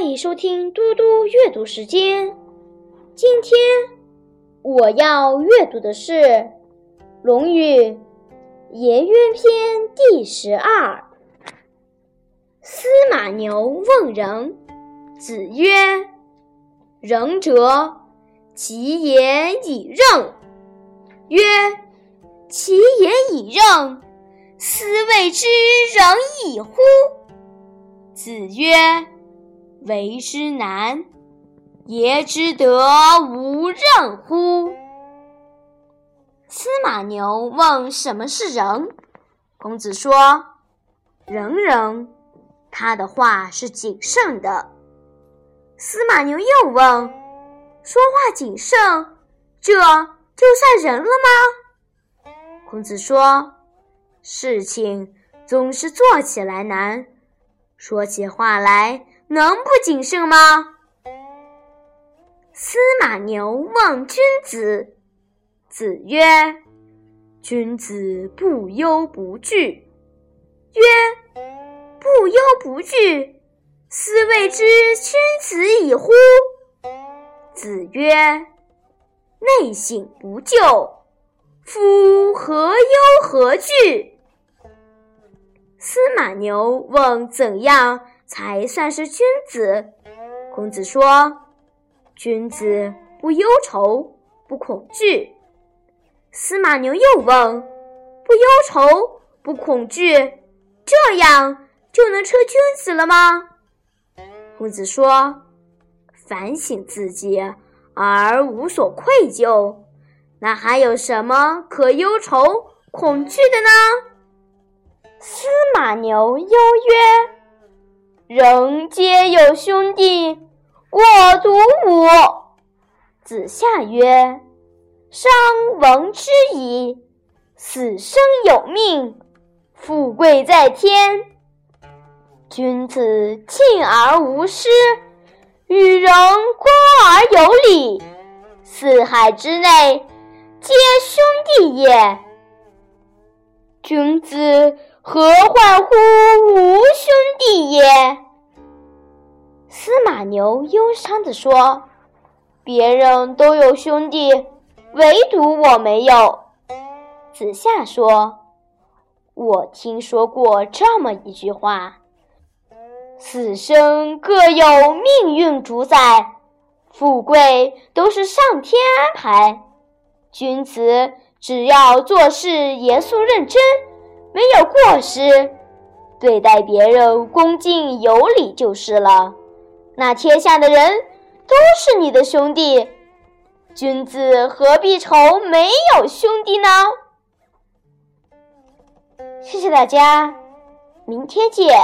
欢迎收听嘟嘟阅读时间。今天我要阅读的是《论语·颜渊篇》第十二。司马牛问仁，子曰：“仁者，其言以任。”曰：“其言以任，斯谓之仁矣乎？”子曰：“为之难，也之得无任乎？”司马牛问：“什么是仁？”孔子说：“仁人，他的话是谨慎的。”司马牛又问：“说话谨慎，这就算仁了吗？”孔子说：“事情总是做起来难。”说起话来能不谨慎吗？司马牛问君子，子曰：“君子不忧不惧。”曰：“不忧不惧，斯谓之君子矣乎？”子曰：“内省不疚，夫何忧何惧？”司马牛问：“怎样才算是君子？”孔子说：“君子不忧愁，不恐惧。”司马牛又问：“不忧愁，不恐惧，这样就能称君子了吗？”孔子说：“反省自己而无所愧疚，那还有什么可忧愁、恐惧的呢？”司马牛忧曰：“人皆有兄弟，我独无。”子夏曰：“商闻之矣。死生有命，富贵在天。君子敬而无失，与人恭而有礼。四海之内，皆兄弟也。君子。”何患乎无兄弟也？司马牛忧伤地说：“别人都有兄弟，唯独我没有。”子夏说：“我听说过这么一句话：死生各有命运主宰，富贵都是上天安排。君子只要做事严肃认真。”没有过失，对待别人恭敬有礼就是了。那天下的人都是你的兄弟，君子何必愁没有兄弟呢？谢谢大家，明天见。